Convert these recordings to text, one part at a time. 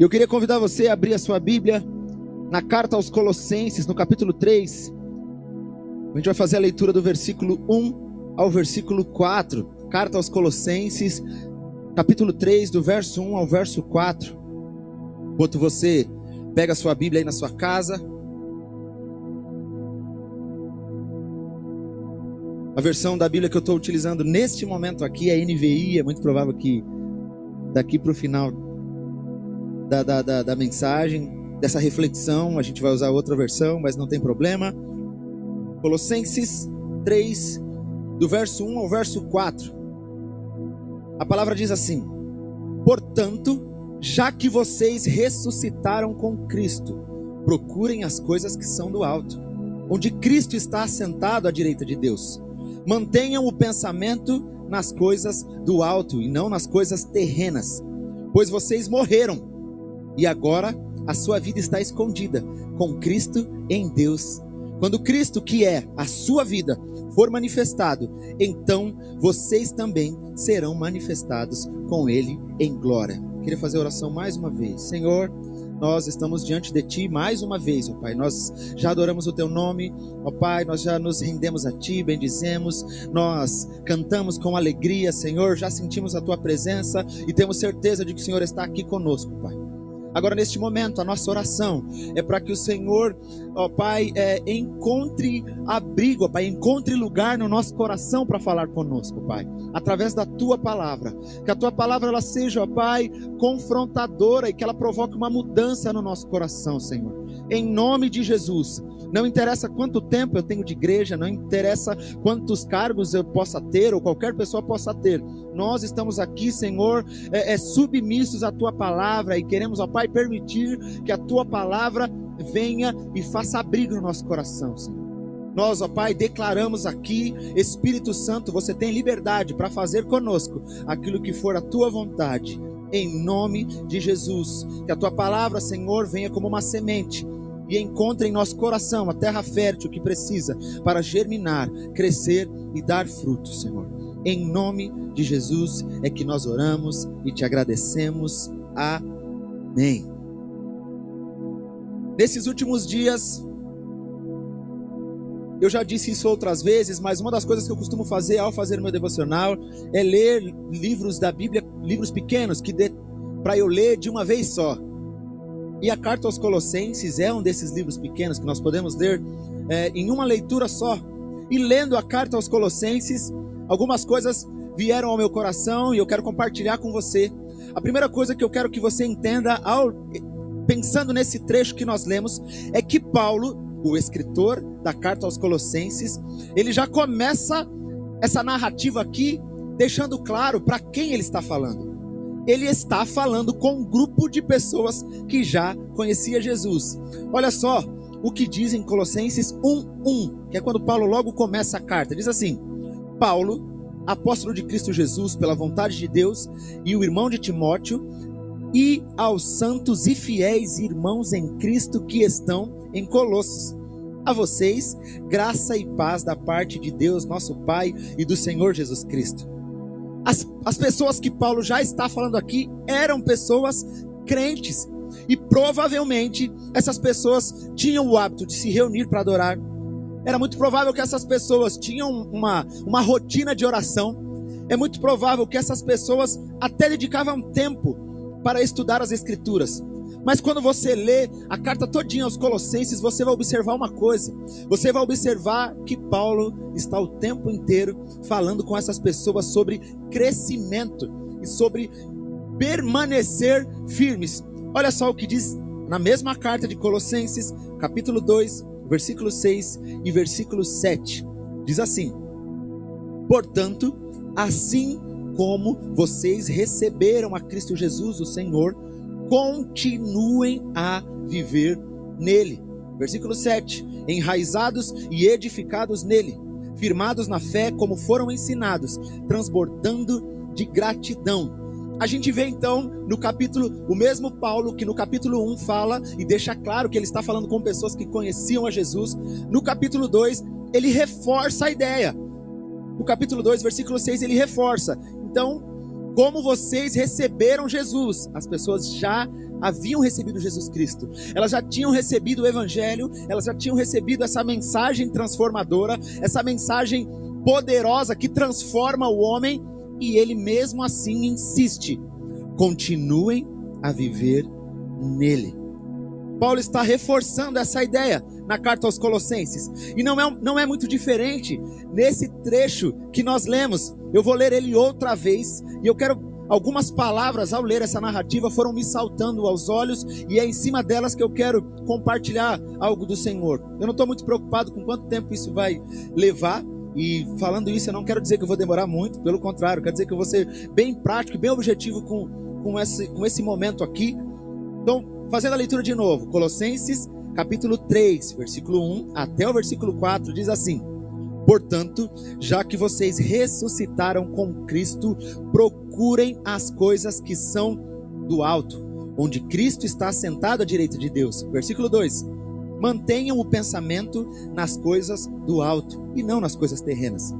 Eu queria convidar você a abrir a sua Bíblia na carta aos Colossenses, no capítulo 3. A gente vai fazer a leitura do versículo 1 ao versículo 4. Carta aos Colossenses, capítulo 3, do verso 1 ao verso 4. Enquanto você pega a sua Bíblia aí na sua casa. A versão da Bíblia que eu estou utilizando neste momento aqui é NVI. É muito provável que daqui para o final da, da, da, da mensagem, dessa reflexão. A gente vai usar outra versão, mas não tem problema. Colossenses 3, do verso 1 ao verso 4. A palavra diz assim: Portanto, já que vocês ressuscitaram com Cristo, procurem as coisas que são do alto, onde Cristo está assentado à direita de Deus. Mantenham o pensamento nas coisas do alto e não nas coisas terrenas, pois vocês morreram e agora a sua vida está escondida com Cristo em Deus. Quando Cristo, que é a sua vida, for manifestado, então vocês também serão manifestados com Ele em glória. Queria fazer a oração mais uma vez. Senhor, nós estamos diante de Ti mais uma vez, ó Pai. Nós já adoramos o Teu nome, ó Pai. Nós já nos rendemos a Ti, bendizemos. Nós cantamos com alegria, Senhor. Já sentimos a Tua presença e temos certeza de que o Senhor está aqui conosco, Pai. Agora, neste momento, a nossa oração é para que o Senhor, ó Pai, é, encontre abrigo, ó Pai, encontre lugar no nosso coração para falar conosco, Pai, através da Tua palavra. Que a Tua palavra ela seja, ó Pai, confrontadora e que ela provoque uma mudança no nosso coração, Senhor. Em nome de Jesus. Não interessa quanto tempo eu tenho de igreja, não interessa quantos cargos eu possa ter ou qualquer pessoa possa ter. Nós estamos aqui, Senhor, é, é, submissos à tua palavra e queremos, ó Pai, permitir que a tua palavra venha e faça abrigo no nosso coração, Senhor. Nós, ó Pai, declaramos aqui, Espírito Santo, você tem liberdade para fazer conosco aquilo que for a tua vontade, em nome de Jesus. Que a tua palavra, Senhor, venha como uma semente e encontre em nosso coração a terra fértil que precisa para germinar, crescer e dar frutos, Senhor. Em nome de Jesus é que nós oramos e te agradecemos. Amém. Nesses últimos dias, eu já disse isso outras vezes, mas uma das coisas que eu costumo fazer ao fazer meu devocional é ler livros da Bíblia, livros pequenos que para eu ler de uma vez só. E a carta aos Colossenses é um desses livros pequenos que nós podemos ler é, em uma leitura só. E lendo a carta aos Colossenses, algumas coisas vieram ao meu coração e eu quero compartilhar com você. A primeira coisa que eu quero que você entenda, ao, pensando nesse trecho que nós lemos, é que Paulo, o escritor da carta aos Colossenses, ele já começa essa narrativa aqui deixando claro para quem ele está falando ele está falando com um grupo de pessoas que já conhecia Jesus. Olha só o que diz em Colossenses 1:1, que é quando Paulo logo começa a carta. Diz assim: Paulo, apóstolo de Cristo Jesus, pela vontade de Deus, e o irmão de Timóteo, e aos santos e fiéis irmãos em Cristo que estão em Colossos. A vocês, graça e paz da parte de Deus, nosso Pai, e do Senhor Jesus Cristo. As, as pessoas que Paulo já está falando aqui eram pessoas crentes. E provavelmente essas pessoas tinham o hábito de se reunir para adorar. Era muito provável que essas pessoas tinham uma, uma rotina de oração. É muito provável que essas pessoas até dedicavam tempo para estudar as Escrituras. Mas quando você lê a carta todinha aos Colossenses, você vai observar uma coisa. Você vai observar que Paulo está o tempo inteiro falando com essas pessoas sobre crescimento e sobre permanecer firmes. Olha só o que diz na mesma carta de Colossenses, capítulo 2, versículo 6 e versículo 7. Diz assim: Portanto, assim como vocês receberam a Cristo Jesus, o Senhor, continuem a viver nele. Versículo 7: Enraizados e edificados nele, firmados na fé como foram ensinados, transbordando de gratidão. A gente vê então no capítulo, o mesmo Paulo que no capítulo 1 fala e deixa claro que ele está falando com pessoas que conheciam a Jesus. No capítulo 2, ele reforça a ideia. No capítulo 2, versículo 6, ele reforça. Então, como vocês receberam Jesus. As pessoas já haviam recebido Jesus Cristo, elas já tinham recebido o Evangelho, elas já tinham recebido essa mensagem transformadora, essa mensagem poderosa que transforma o homem, e ele mesmo assim insiste: continuem a viver nele. Paulo está reforçando essa ideia na carta aos Colossenses. E não é, não é muito diferente nesse trecho que nós lemos. Eu vou ler ele outra vez e eu quero Algumas palavras ao ler essa narrativa foram me saltando aos olhos e é em cima delas que eu quero compartilhar algo do Senhor. Eu não estou muito preocupado com quanto tempo isso vai levar. E falando isso, eu não quero dizer que eu vou demorar muito, pelo contrário, quero dizer que eu vou ser bem prático bem objetivo com, com, esse, com esse momento aqui. Então, fazendo a leitura de novo, Colossenses capítulo 3, versículo 1 até o versículo 4, diz assim: Portanto, já que vocês ressuscitaram com Cristo, procurem as coisas que são do alto, onde Cristo está sentado à direita de Deus. Versículo 2: Mantenham o pensamento nas coisas do alto e não nas coisas terrenas.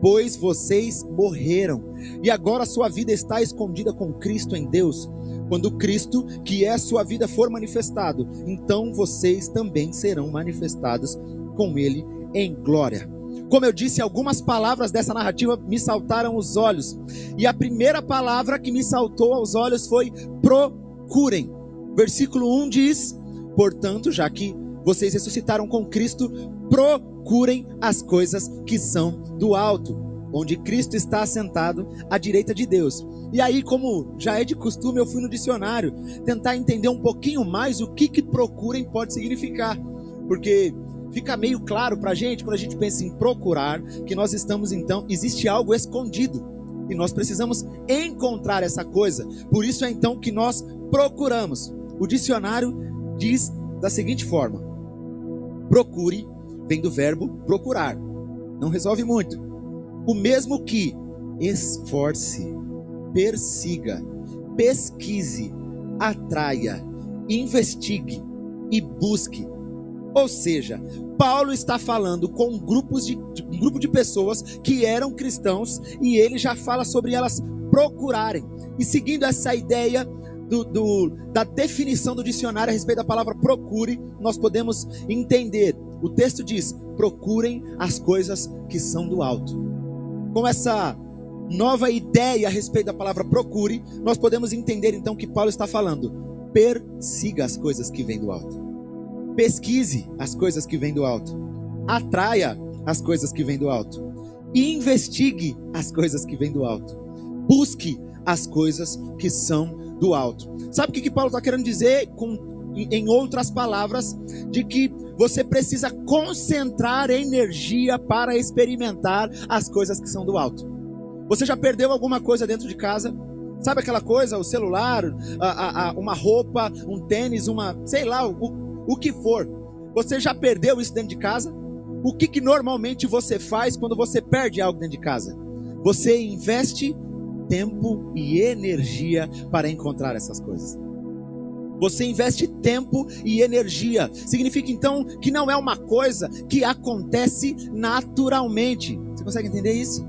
Pois vocês morreram e agora sua vida está escondida com Cristo em Deus. Quando Cristo, que é sua vida, for manifestado, então vocês também serão manifestados com Ele em glória. Como eu disse, algumas palavras dessa narrativa me saltaram os olhos. E a primeira palavra que me saltou aos olhos foi procurem. Versículo 1 diz: Portanto, já que vocês ressuscitaram com Cristo, procurem as coisas que são do alto, onde Cristo está assentado à direita de Deus. E aí, como já é de costume, eu fui no dicionário tentar entender um pouquinho mais o que que procurem pode significar. Porque fica meio claro para a gente, quando a gente pensa em procurar, que nós estamos então, existe algo escondido. E nós precisamos encontrar essa coisa. Por isso é então que nós procuramos. O dicionário diz da seguinte forma: procure vem do verbo procurar. Não resolve muito. O mesmo que esforce, persiga, pesquise, atraia, investigue e busque ou seja, Paulo está falando com grupos de, um grupo de pessoas que eram cristãos e ele já fala sobre elas procurarem. E seguindo essa ideia do, do, da definição do dicionário a respeito da palavra procure, nós podemos entender. O texto diz: procurem as coisas que são do alto. Com essa nova ideia a respeito da palavra procure, nós podemos entender então que Paulo está falando: persiga as coisas que vêm do alto. Pesquise as coisas que vêm do alto. Atraia as coisas que vêm do alto. Investigue as coisas que vêm do alto. Busque as coisas que são do alto. Sabe o que, que Paulo está querendo dizer com, em outras palavras? De que você precisa concentrar energia para experimentar as coisas que são do alto. Você já perdeu alguma coisa dentro de casa? Sabe aquela coisa, o celular, a, a, a, uma roupa, um tênis, uma, sei lá, o, o que for. Você já perdeu isso dentro de casa? O que, que normalmente você faz quando você perde algo dentro de casa? Você investe tempo e energia para encontrar essas coisas. Você investe tempo e energia. Significa então que não é uma coisa que acontece naturalmente. Você consegue entender isso?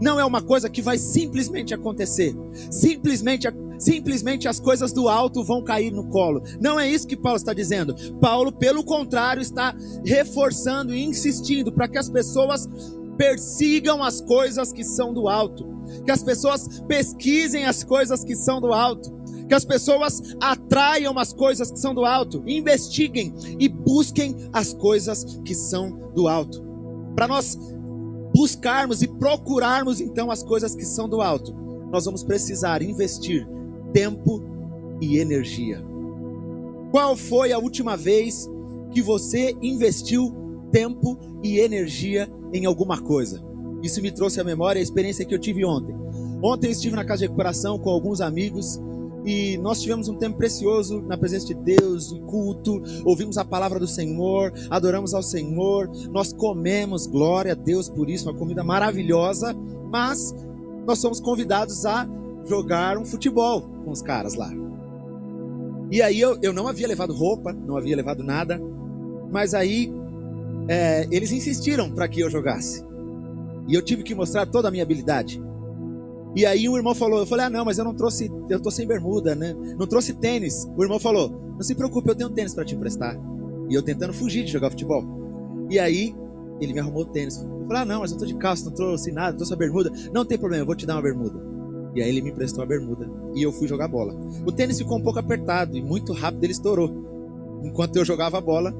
Não é uma coisa que vai simplesmente acontecer. Simplesmente acontecer simplesmente as coisas do alto vão cair no colo. Não é isso que Paulo está dizendo. Paulo, pelo contrário, está reforçando e insistindo para que as pessoas persigam as coisas que são do alto, que as pessoas pesquisem as coisas que são do alto, que as pessoas atraiam as coisas que são do alto, investiguem e busquem as coisas que são do alto. Para nós buscarmos e procurarmos então as coisas que são do alto, nós vamos precisar investir tempo e energia. Qual foi a última vez que você investiu tempo e energia em alguma coisa? Isso me trouxe à memória a experiência que eu tive ontem. Ontem estive na casa de recuperação com alguns amigos e nós tivemos um tempo precioso na presença de Deus, em culto, ouvimos a palavra do Senhor, adoramos ao Senhor, nós comemos, glória a Deus por isso, uma comida maravilhosa, mas nós somos convidados a jogar um futebol com os caras lá. E aí eu, eu não havia levado roupa, não havia levado nada, mas aí é, eles insistiram para que eu jogasse. E eu tive que mostrar toda a minha habilidade. E aí o irmão falou, eu falei, ah não, mas eu não trouxe, eu tô sem bermuda, né? Não trouxe tênis. O irmão falou, não se preocupe, eu tenho tênis para te emprestar. E eu tentando fugir de jogar futebol. E aí ele me arrumou tênis. Eu falei, ah não, mas eu tô de calça, não trouxe nada, não trouxe a bermuda. Não tem problema, eu vou te dar uma bermuda. E aí ele me emprestou a bermuda e eu fui jogar bola. O tênis ficou um pouco apertado e muito rápido ele estourou. Enquanto eu jogava a bola,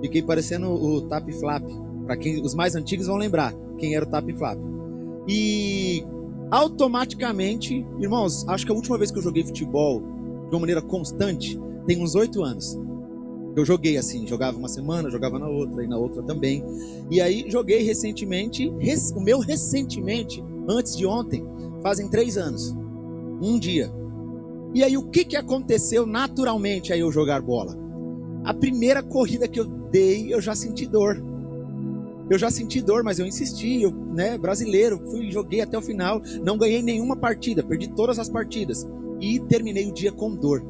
fiquei parecendo o Tap Flap. Para quem os mais antigos vão lembrar quem era o Tap Flap. E automaticamente, irmãos, acho que a última vez que eu joguei futebol de uma maneira constante tem uns oito anos. Eu joguei assim, jogava uma semana, jogava na outra e na outra também. E aí joguei recentemente, o meu recentemente, antes de ontem, fazem três anos, um dia. E aí o que, que aconteceu naturalmente aí eu jogar bola? A primeira corrida que eu dei, eu já senti dor. Eu já senti dor, mas eu insisti, eu, né, brasileiro, fui joguei até o final, não ganhei nenhuma partida, perdi todas as partidas e terminei o dia com dor.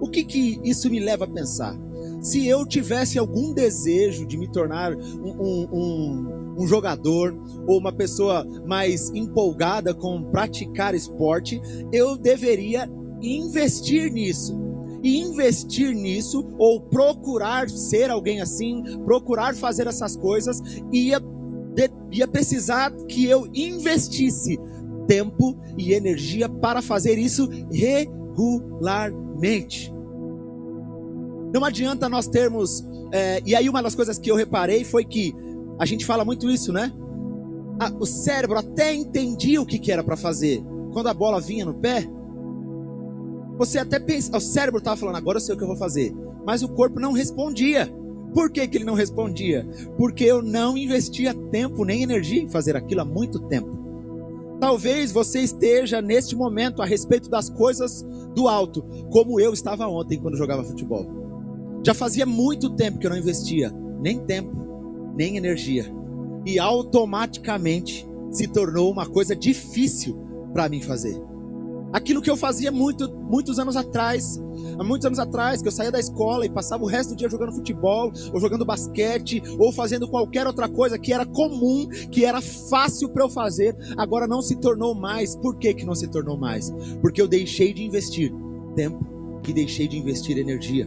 O que que isso me leva a pensar? Se eu tivesse algum desejo de me tornar um, um, um, um jogador ou uma pessoa mais empolgada com praticar esporte, eu deveria investir nisso e investir nisso, ou procurar ser alguém assim, procurar fazer essas coisas, ia, ia precisar que eu investisse tempo e energia para fazer isso regularmente. Não adianta nós termos. É, e aí, uma das coisas que eu reparei foi que a gente fala muito isso, né? o cérebro até entendia o que, que era para fazer. Quando a bola vinha no pé, você até pensa, o cérebro estava falando, agora eu sei o que eu vou fazer. Mas o corpo não respondia. Por que, que ele não respondia? Porque eu não investia tempo nem energia em fazer aquilo há muito tempo. Talvez você esteja neste momento a respeito das coisas do alto, como eu estava ontem quando jogava futebol. Já fazia muito tempo que eu não investia nem tempo, nem energia. E automaticamente se tornou uma coisa difícil para mim fazer. Aquilo que eu fazia muito, muitos anos atrás, há muitos anos atrás, que eu saía da escola e passava o resto do dia jogando futebol, ou jogando basquete, ou fazendo qualquer outra coisa que era comum, que era fácil para eu fazer, agora não se tornou mais. Por que, que não se tornou mais? Porque eu deixei de investir tempo e deixei de investir energia.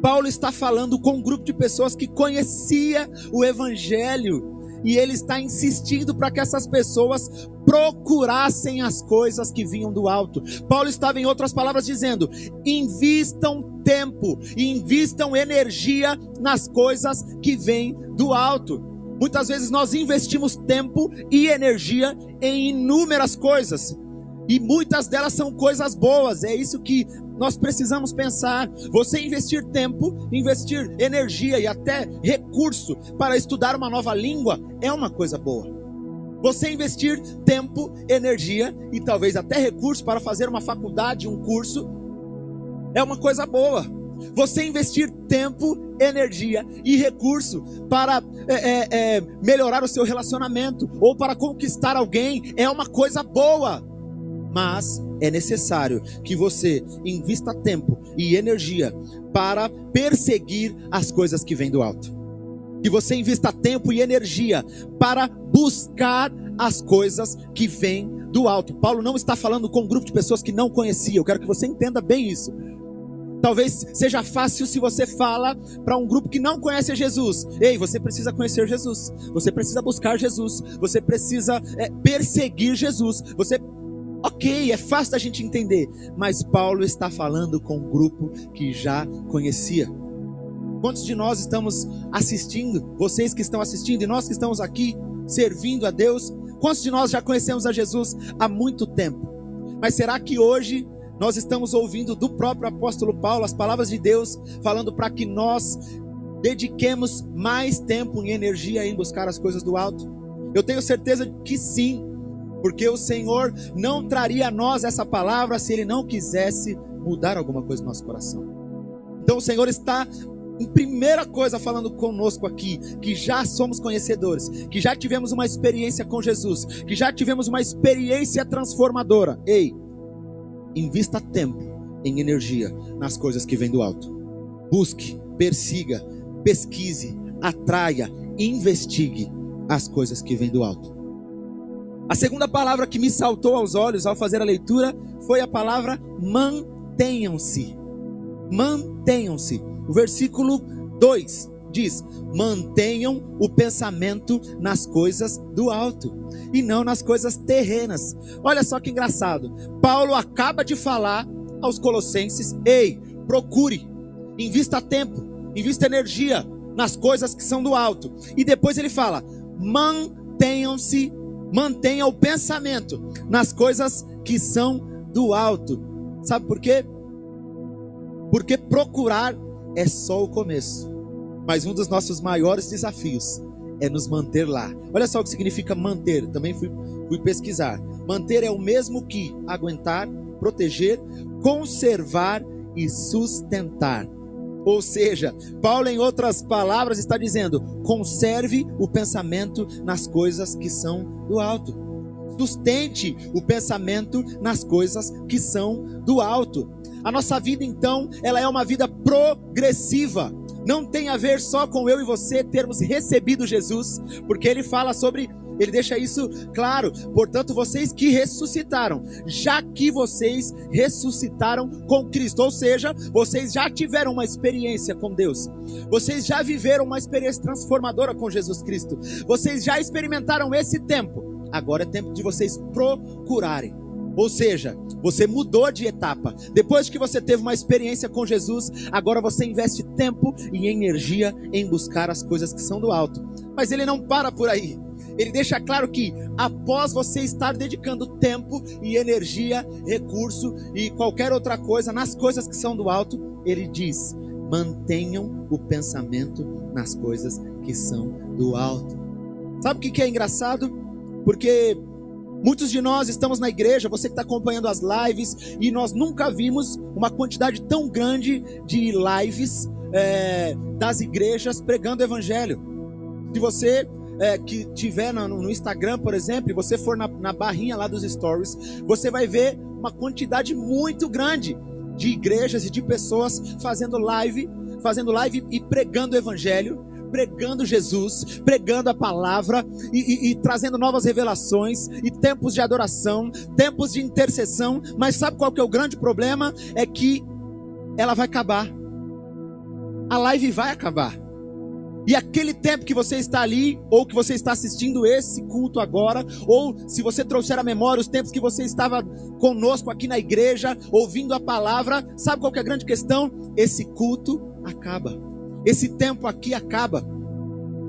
Paulo está falando com um grupo de pessoas que conhecia o evangelho e ele está insistindo para que essas pessoas procurassem as coisas que vinham do alto. Paulo estava, em outras palavras, dizendo: invistam tempo, invistam energia nas coisas que vêm do alto. Muitas vezes nós investimos tempo e energia em inúmeras coisas, e muitas delas são coisas boas, é isso que nós precisamos pensar. Você investir tempo, investir energia e até recurso para estudar uma nova língua é uma coisa boa. Você investir tempo, energia e talvez até recurso para fazer uma faculdade, um curso, é uma coisa boa. Você investir tempo, energia e recurso para é, é, é, melhorar o seu relacionamento ou para conquistar alguém é uma coisa boa mas é necessário que você invista tempo e energia para perseguir as coisas que vêm do alto. Que você invista tempo e energia para buscar as coisas que vêm do alto. Paulo não está falando com um grupo de pessoas que não conhecia. Eu quero que você entenda bem isso. Talvez seja fácil se você fala para um grupo que não conhece Jesus. Ei, você precisa conhecer Jesus. Você precisa buscar Jesus. Você precisa é, perseguir Jesus. Você Ok, é fácil da gente entender, mas Paulo está falando com um grupo que já conhecia. Quantos de nós estamos assistindo? Vocês que estão assistindo e nós que estamos aqui servindo a Deus, quantos de nós já conhecemos a Jesus há muito tempo? Mas será que hoje nós estamos ouvindo do próprio apóstolo Paulo as palavras de Deus falando para que nós dediquemos mais tempo e energia em buscar as coisas do alto? Eu tenho certeza que sim, porque o Senhor não traria a nós essa palavra se Ele não quisesse mudar alguma coisa no nosso coração. Então o Senhor está, em primeira coisa, falando conosco aqui, que já somos conhecedores, que já tivemos uma experiência com Jesus, que já tivemos uma experiência transformadora. Ei, invista tempo em energia nas coisas que vêm do alto. Busque, persiga, pesquise, atraia, investigue as coisas que vêm do alto. A segunda palavra que me saltou aos olhos ao fazer a leitura foi a palavra mantenham-se. Mantenham-se. O versículo 2 diz: mantenham o pensamento nas coisas do alto e não nas coisas terrenas. Olha só que engraçado. Paulo acaba de falar aos colossenses: ei, procure, invista tempo, invista energia nas coisas que são do alto. E depois ele fala: mantenham-se, mantenha o pensamento nas coisas que são do alto. Sabe por quê? Porque procurar é só o começo. Mas um dos nossos maiores desafios é nos manter lá. Olha só o que significa manter. Também fui, fui pesquisar. Manter é o mesmo que aguentar, proteger, conservar e sustentar. Ou seja, Paulo, em outras palavras, está dizendo: conserve o pensamento nas coisas que são do alto. Sustente o pensamento nas coisas que são do alto. A nossa vida, então, ela é uma vida progressiva. Não tem a ver só com eu e você termos recebido Jesus, porque ele fala sobre ele deixa isso claro. Portanto, vocês que ressuscitaram, já que vocês ressuscitaram com Cristo, ou seja, vocês já tiveram uma experiência com Deus, vocês já viveram uma experiência transformadora com Jesus Cristo, vocês já experimentaram esse tempo. Agora é tempo de vocês procurarem. Ou seja, você mudou de etapa. Depois que você teve uma experiência com Jesus, agora você investe tempo e energia em buscar as coisas que são do alto. Mas ele não para por aí ele deixa claro que após você estar dedicando tempo e energia, recurso e qualquer outra coisa nas coisas que são do alto, ele diz: mantenham o pensamento nas coisas que são do alto. Sabe o que é engraçado? Porque Muitos de nós estamos na igreja, você que está acompanhando as lives, e nós nunca vimos uma quantidade tão grande de lives é, das igrejas pregando o evangelho. Se você é, que tiver no, no, Instagram, por exemplo, e você for na, na barrinha lá dos stories, você vai ver uma quantidade muito grande de igrejas e de pessoas fazendo live, fazendo live e pregando o evangelho, pregando Jesus, pregando a palavra e, e, e, trazendo novas revelações e tempos de adoração, tempos de intercessão. Mas sabe qual que é o grande problema? É que ela vai acabar. A live vai acabar. E aquele tempo que você está ali, ou que você está assistindo esse culto agora, ou se você trouxer à memória os tempos que você estava conosco aqui na igreja, ouvindo a palavra, sabe qual é a grande questão? Esse culto acaba. Esse tempo aqui acaba.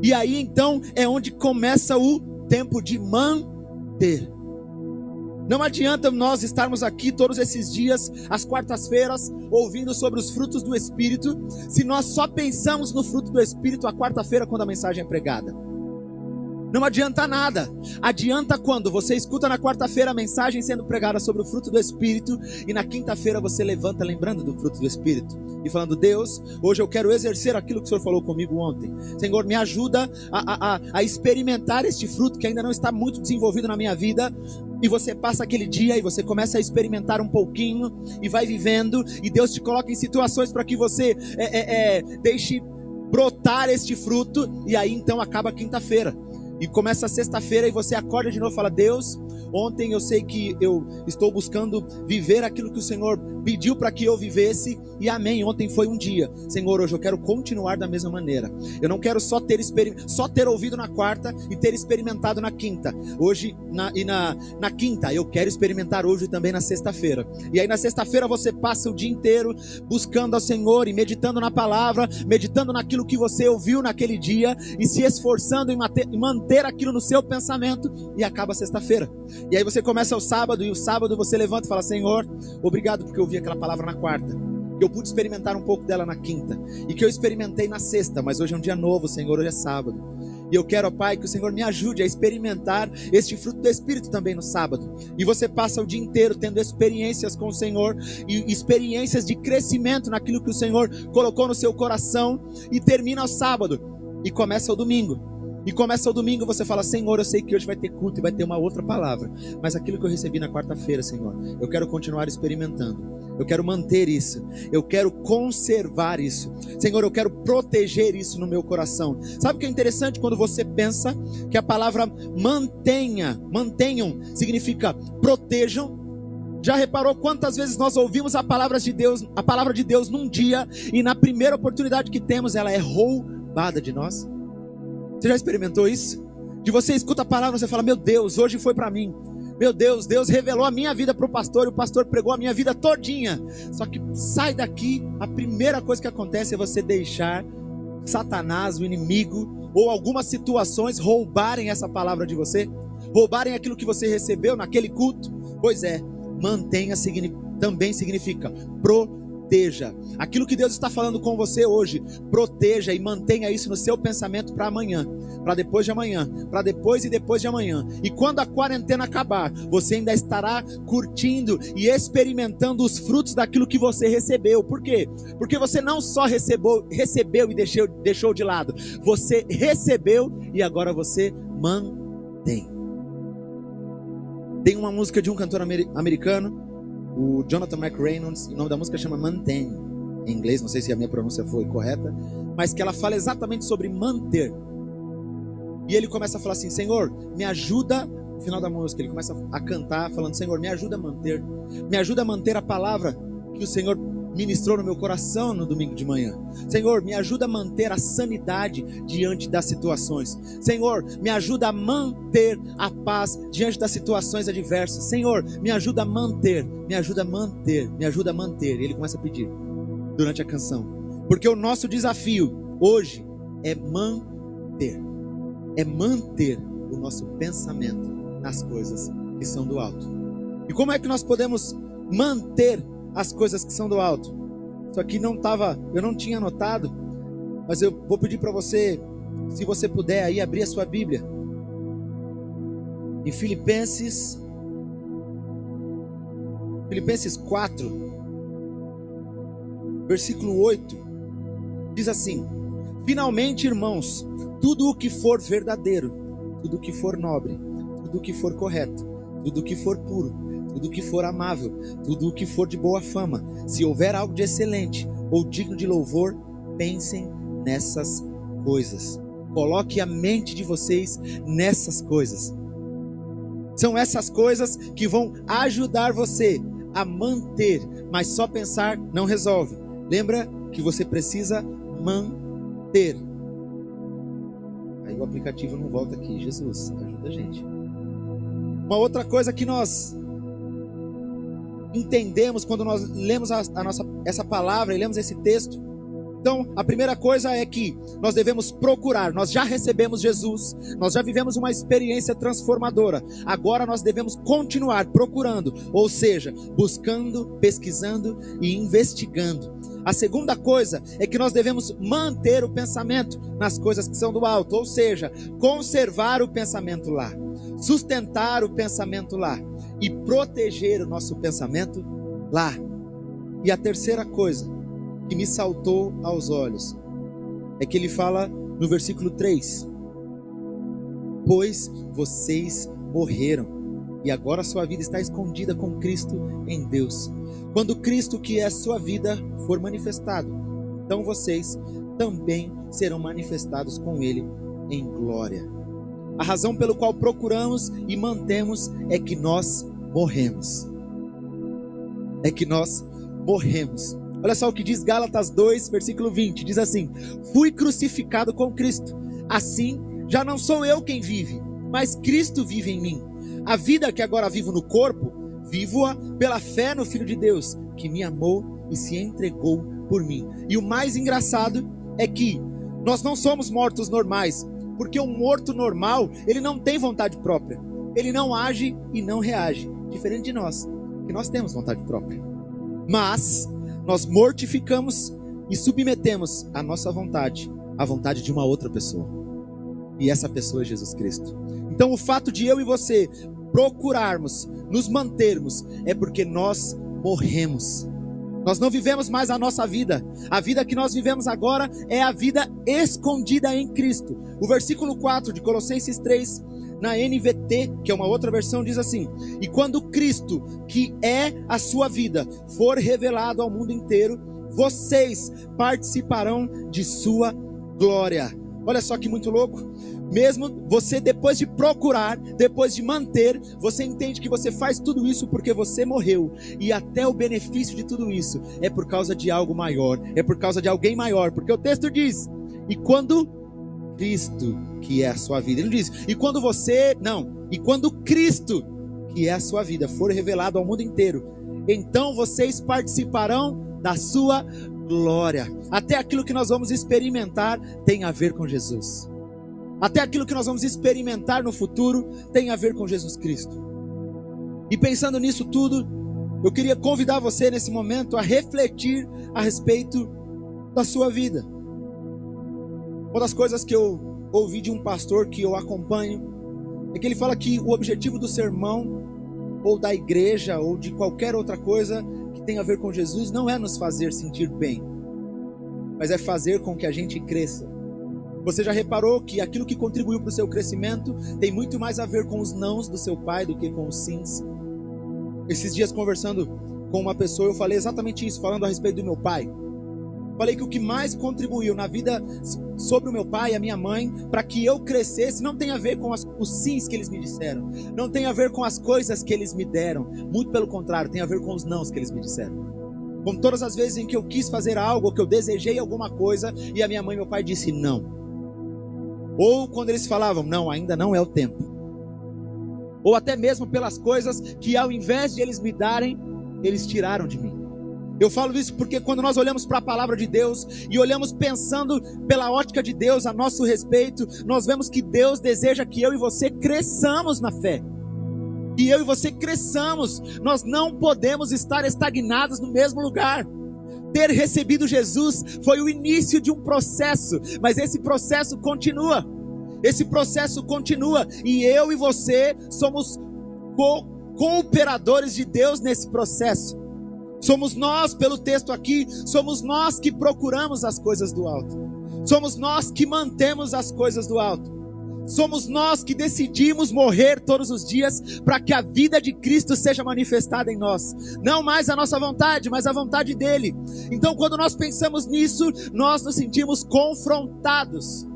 E aí então é onde começa o tempo de manter. Não adianta nós estarmos aqui todos esses dias, às quartas-feiras, ouvindo sobre os frutos do Espírito, se nós só pensamos no fruto do Espírito a quarta-feira quando a mensagem é pregada. Não adianta nada. Adianta quando você escuta na quarta-feira a mensagem sendo pregada sobre o fruto do Espírito e na quinta-feira você levanta lembrando do fruto do Espírito e falando: Deus, hoje eu quero exercer aquilo que o Senhor falou comigo ontem. Senhor, me ajuda a, a, a experimentar este fruto que ainda não está muito desenvolvido na minha vida. E você passa aquele dia e você começa a experimentar um pouquinho e vai vivendo, e Deus te coloca em situações para que você é, é, é, deixe brotar este fruto, e aí então acaba quinta-feira. E começa sexta-feira e você acorda de novo e fala: Deus, ontem eu sei que eu estou buscando viver aquilo que o Senhor pediu para que eu vivesse, e amém. Ontem foi um dia. Senhor, hoje eu quero continuar da mesma maneira. Eu não quero só ter, só ter ouvido na quarta e ter experimentado na quinta. Hoje na, e na, na quinta, eu quero experimentar hoje também na sexta-feira. E aí na sexta-feira você passa o dia inteiro buscando ao Senhor e meditando na palavra, meditando naquilo que você ouviu naquele dia e se esforçando em manter aquilo no seu pensamento e acaba sexta-feira. E aí você começa o sábado e o sábado você levanta e fala: Senhor, obrigado porque eu ouvi aquela palavra na quarta. Que eu pude experimentar um pouco dela na quinta. E que eu experimentei na sexta. Mas hoje é um dia novo, Senhor. Hoje é sábado. E eu quero, ó Pai, que o Senhor me ajude a experimentar este fruto do Espírito também no sábado. E você passa o dia inteiro tendo experiências com o Senhor e experiências de crescimento naquilo que o Senhor colocou no seu coração. E termina o sábado e começa o domingo. E começa o domingo, você fala: Senhor, eu sei que hoje vai ter culto e vai ter uma outra palavra. Mas aquilo que eu recebi na quarta-feira, Senhor, eu quero continuar experimentando. Eu quero manter isso. Eu quero conservar isso. Senhor, eu quero proteger isso no meu coração. Sabe o que é interessante quando você pensa que a palavra mantenha, mantenham, significa protejam? Já reparou quantas vezes nós ouvimos a palavra de Deus, a palavra de Deus num dia e na primeira oportunidade que temos ela é roubada de nós? Você já experimentou isso? De você escuta a palavra, você fala: "Meu Deus, hoje foi para mim". Meu Deus, Deus revelou a minha vida para o pastor e o pastor pregou a minha vida todinha. Só que sai daqui, a primeira coisa que acontece é você deixar Satanás, o inimigo, ou algumas situações roubarem essa palavra de você, roubarem aquilo que você recebeu naquele culto. Pois é, mantenha também significa proteger proteja. Aquilo que Deus está falando com você hoje, proteja e mantenha isso no seu pensamento para amanhã, para depois de amanhã, para depois e depois de amanhã. E quando a quarentena acabar, você ainda estará curtindo e experimentando os frutos daquilo que você recebeu. Por quê? Porque você não só recebeu, recebeu e deixou, deixou de lado, você recebeu e agora você mantém. Tem uma música de um cantor americano o Jonathan McReynolds, o nome da música chama Maintain, em inglês, não sei se a minha pronúncia foi correta, mas que ela fala exatamente sobre manter. E ele começa a falar assim: Senhor, me ajuda. No final da música, ele começa a cantar, falando: Senhor, me ajuda a manter, me ajuda a manter a palavra que o Senhor ministrou no meu coração no domingo de manhã. Senhor, me ajuda a manter a sanidade diante das situações. Senhor, me ajuda a manter a paz diante das situações adversas. Senhor, me ajuda a manter, me ajuda a manter, me ajuda a manter. E ele começa a pedir durante a canção. Porque o nosso desafio hoje é manter. É manter o nosso pensamento nas coisas que são do alto. E como é que nós podemos manter as coisas que são do alto. Isso aqui não estava, eu não tinha anotado, mas eu vou pedir para você, se você puder aí abrir a sua Bíblia. Em Filipenses Filipenses 4, versículo 8, diz assim: Finalmente, irmãos, tudo o que for verdadeiro, tudo o que for nobre, tudo o que for correto, tudo o que for puro, tudo que for amável, tudo o que for de boa fama, se houver algo de excelente ou digno de louvor, pensem nessas coisas. Coloque a mente de vocês nessas coisas. São essas coisas que vão ajudar você a manter, mas só pensar não resolve. Lembra que você precisa manter. Aí o aplicativo não volta aqui. Jesus, ajuda a gente. Uma outra coisa que nós entendemos quando nós lemos a, a nossa, essa palavra e lemos esse texto. Então, a primeira coisa é que nós devemos procurar. Nós já recebemos Jesus, nós já vivemos uma experiência transformadora. Agora nós devemos continuar procurando, ou seja, buscando, pesquisando e investigando. A segunda coisa é que nós devemos manter o pensamento nas coisas que são do alto, ou seja, conservar o pensamento lá, sustentar o pensamento lá e proteger o nosso pensamento lá. E a terceira coisa que me saltou aos olhos é que ele fala no versículo 3: Pois vocês morreram e agora sua vida está escondida com Cristo em Deus. Quando Cristo, que é sua vida, for manifestado, então vocês também serão manifestados com Ele em glória. A razão pelo qual procuramos e mantemos é que nós morremos. É que nós morremos. Olha só o que diz Gálatas 2, versículo 20: diz assim: Fui crucificado com Cristo, assim já não sou eu quem vive, mas Cristo vive em mim. A vida que agora vivo no corpo, vivo-a pela fé no Filho de Deus, que me amou e se entregou por mim. E o mais engraçado é que nós não somos mortos normais, porque um morto normal, ele não tem vontade própria. Ele não age e não reage diferente de nós, que nós temos vontade própria. Mas nós mortificamos e submetemos a nossa vontade à vontade de uma outra pessoa. E essa pessoa é Jesus Cristo. Então o fato de eu e você procurarmos nos mantermos é porque nós morremos. Nós não vivemos mais a nossa vida. A vida que nós vivemos agora é a vida escondida em Cristo. O versículo 4 de Colossenses 3 na NVT, que é uma outra versão, diz assim: E quando Cristo, que é a sua vida, for revelado ao mundo inteiro, vocês participarão de sua glória. Olha só que muito louco. Mesmo você, depois de procurar, depois de manter, você entende que você faz tudo isso porque você morreu. E até o benefício de tudo isso é por causa de algo maior, é por causa de alguém maior. Porque o texto diz: E quando Cristo, que é a sua vida, ele diz, e quando você, não, e quando Cristo, que é a sua vida, for revelado ao mundo inteiro, então vocês participarão da sua glória. Até aquilo que nós vamos experimentar tem a ver com Jesus. Até aquilo que nós vamos experimentar no futuro tem a ver com Jesus Cristo. E pensando nisso tudo, eu queria convidar você nesse momento a refletir a respeito da sua vida. Uma das coisas que eu ouvi de um pastor que eu acompanho é que ele fala que o objetivo do sermão, ou da igreja, ou de qualquer outra coisa que tenha a ver com Jesus, não é nos fazer sentir bem, mas é fazer com que a gente cresça. Você já reparou que aquilo que contribuiu para o seu crescimento tem muito mais a ver com os nãos do seu pai do que com os sims? Esses dias conversando com uma pessoa, eu falei exatamente isso, falando a respeito do meu pai. Falei que o que mais contribuiu na vida sobre o meu pai e a minha mãe para que eu crescesse não tem a ver com as, os sims que eles me disseram, não tem a ver com as coisas que eles me deram, muito pelo contrário, tem a ver com os nãos que eles me disseram. Como todas as vezes em que eu quis fazer algo, que eu desejei alguma coisa e a minha mãe e meu pai disse não. Ou quando eles falavam, não, ainda não é o tempo. Ou até mesmo pelas coisas que ao invés de eles me darem, eles tiraram de mim. Eu falo isso porque quando nós olhamos para a palavra de Deus e olhamos pensando pela ótica de Deus a nosso respeito, nós vemos que Deus deseja que eu e você cresçamos na fé. Que eu e você cresçamos. Nós não podemos estar estagnados no mesmo lugar. Ter recebido Jesus foi o início de um processo, mas esse processo continua. Esse processo continua e eu e você somos co cooperadores de Deus nesse processo. Somos nós, pelo texto aqui, somos nós que procuramos as coisas do alto. Somos nós que mantemos as coisas do alto. Somos nós que decidimos morrer todos os dias para que a vida de Cristo seja manifestada em nós. Não mais a nossa vontade, mas a vontade dele. Então, quando nós pensamos nisso, nós nos sentimos confrontados.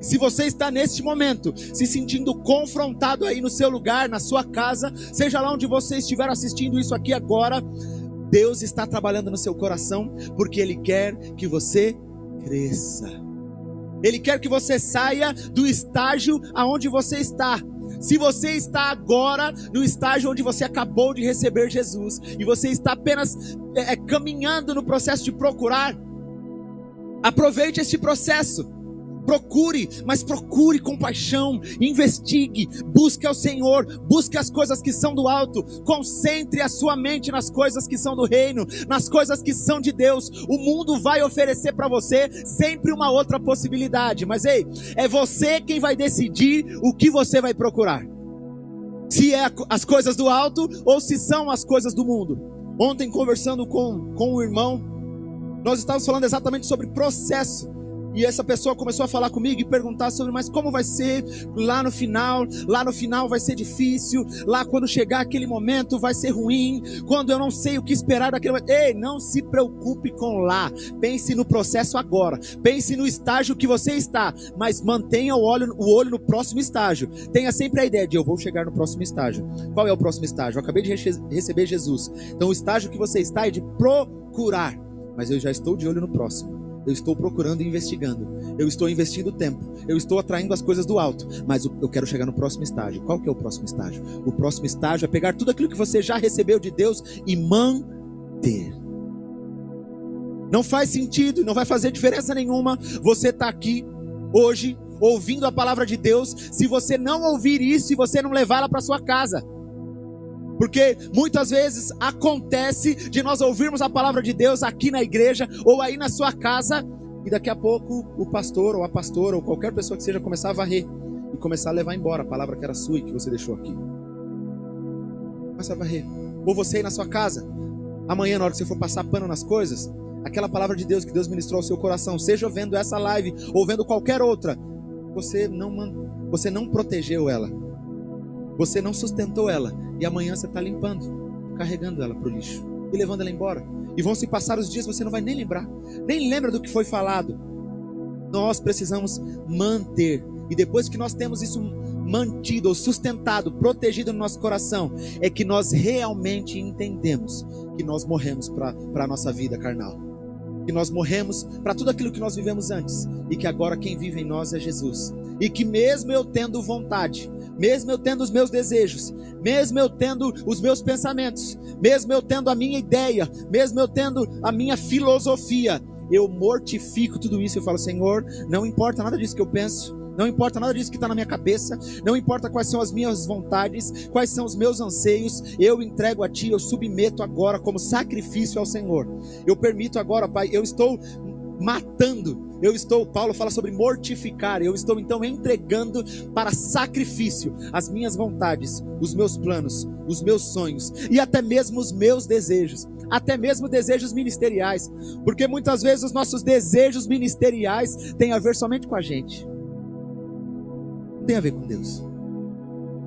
Se você está neste momento se sentindo confrontado aí no seu lugar, na sua casa, seja lá onde você estiver assistindo isso aqui agora, Deus está trabalhando no seu coração porque Ele quer que você cresça. Ele quer que você saia do estágio aonde você está. Se você está agora no estágio onde você acabou de receber Jesus e você está apenas é, é caminhando no processo de procurar, aproveite este processo. Procure, mas procure com paixão, investigue, busque ao Senhor, busque as coisas que são do alto, concentre a sua mente nas coisas que são do reino, nas coisas que são de Deus. O mundo vai oferecer para você sempre uma outra possibilidade, mas ei, é você quem vai decidir o que você vai procurar. Se é as coisas do alto ou se são as coisas do mundo. Ontem, conversando com, com o irmão, nós estávamos falando exatamente sobre processo. E essa pessoa começou a falar comigo e perguntar sobre, mas como vai ser lá no final? Lá no final vai ser difícil. Lá quando chegar aquele momento vai ser ruim. Quando eu não sei o que esperar daquele momento. Ei, não se preocupe com lá. Pense no processo agora. Pense no estágio que você está. Mas mantenha o olho, o olho no próximo estágio. Tenha sempre a ideia de eu vou chegar no próximo estágio. Qual é o próximo estágio? Eu acabei de receber Jesus. Então o estágio que você está é de procurar. Mas eu já estou de olho no próximo. Eu estou procurando e investigando. Eu estou investindo tempo. Eu estou atraindo as coisas do alto. Mas eu quero chegar no próximo estágio. Qual que é o próximo estágio? O próximo estágio é pegar tudo aquilo que você já recebeu de Deus e manter. Não faz sentido, não vai fazer diferença nenhuma você estar tá aqui hoje ouvindo a palavra de Deus se você não ouvir isso e você não levar ela para sua casa. Porque muitas vezes acontece de nós ouvirmos a palavra de Deus aqui na igreja ou aí na sua casa e daqui a pouco o pastor ou a pastora ou qualquer pessoa que seja começar a varrer e começar a levar embora a palavra que era sua e que você deixou aqui. Começa a varrer. Ou você aí na sua casa, amanhã na hora que você for passar pano nas coisas, aquela palavra de Deus que Deus ministrou ao seu coração, seja vendo essa live ou vendo qualquer outra, você não você não protegeu ela Você não sustentou ela e amanhã você está limpando, carregando ela para o lixo e levando ela embora. E vão se passar os dias, você não vai nem lembrar, nem lembra do que foi falado. Nós precisamos manter, e depois que nós temos isso mantido ou sustentado, protegido no nosso coração, é que nós realmente entendemos que nós morremos para a nossa vida carnal. Que nós morremos para tudo aquilo que nós vivemos antes, e que agora quem vive em nós é Jesus. E que mesmo eu tendo vontade, mesmo eu tendo os meus desejos, mesmo eu tendo os meus pensamentos, mesmo eu tendo a minha ideia, mesmo eu tendo a minha filosofia, eu mortifico tudo isso. Eu falo, Senhor, não importa nada disso que eu penso, não importa nada disso que está na minha cabeça, não importa quais são as minhas vontades, quais são os meus anseios, eu entrego a Ti, eu submeto agora como sacrifício ao Senhor. Eu permito agora, Pai, eu estou matando. Eu estou, Paulo fala sobre mortificar, eu estou então entregando para sacrifício as minhas vontades, os meus planos, os meus sonhos e até mesmo os meus desejos, até mesmo desejos ministeriais, porque muitas vezes os nossos desejos ministeriais têm a ver somente com a gente, não tem a ver com Deus,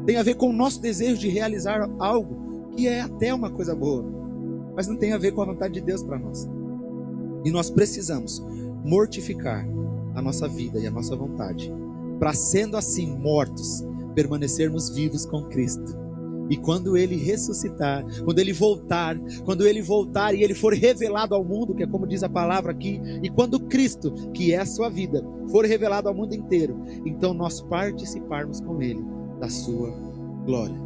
tem a ver com o nosso desejo de realizar algo que é até uma coisa boa, mas não tem a ver com a vontade de Deus para nós. E nós precisamos mortificar a nossa vida e a nossa vontade, para sendo assim mortos, permanecermos vivos com Cristo. E quando ele ressuscitar, quando ele voltar, quando ele voltar e ele for revelado ao mundo, que é como diz a palavra aqui, e quando Cristo, que é a sua vida, for revelado ao mundo inteiro, então nós participarmos com ele da sua glória.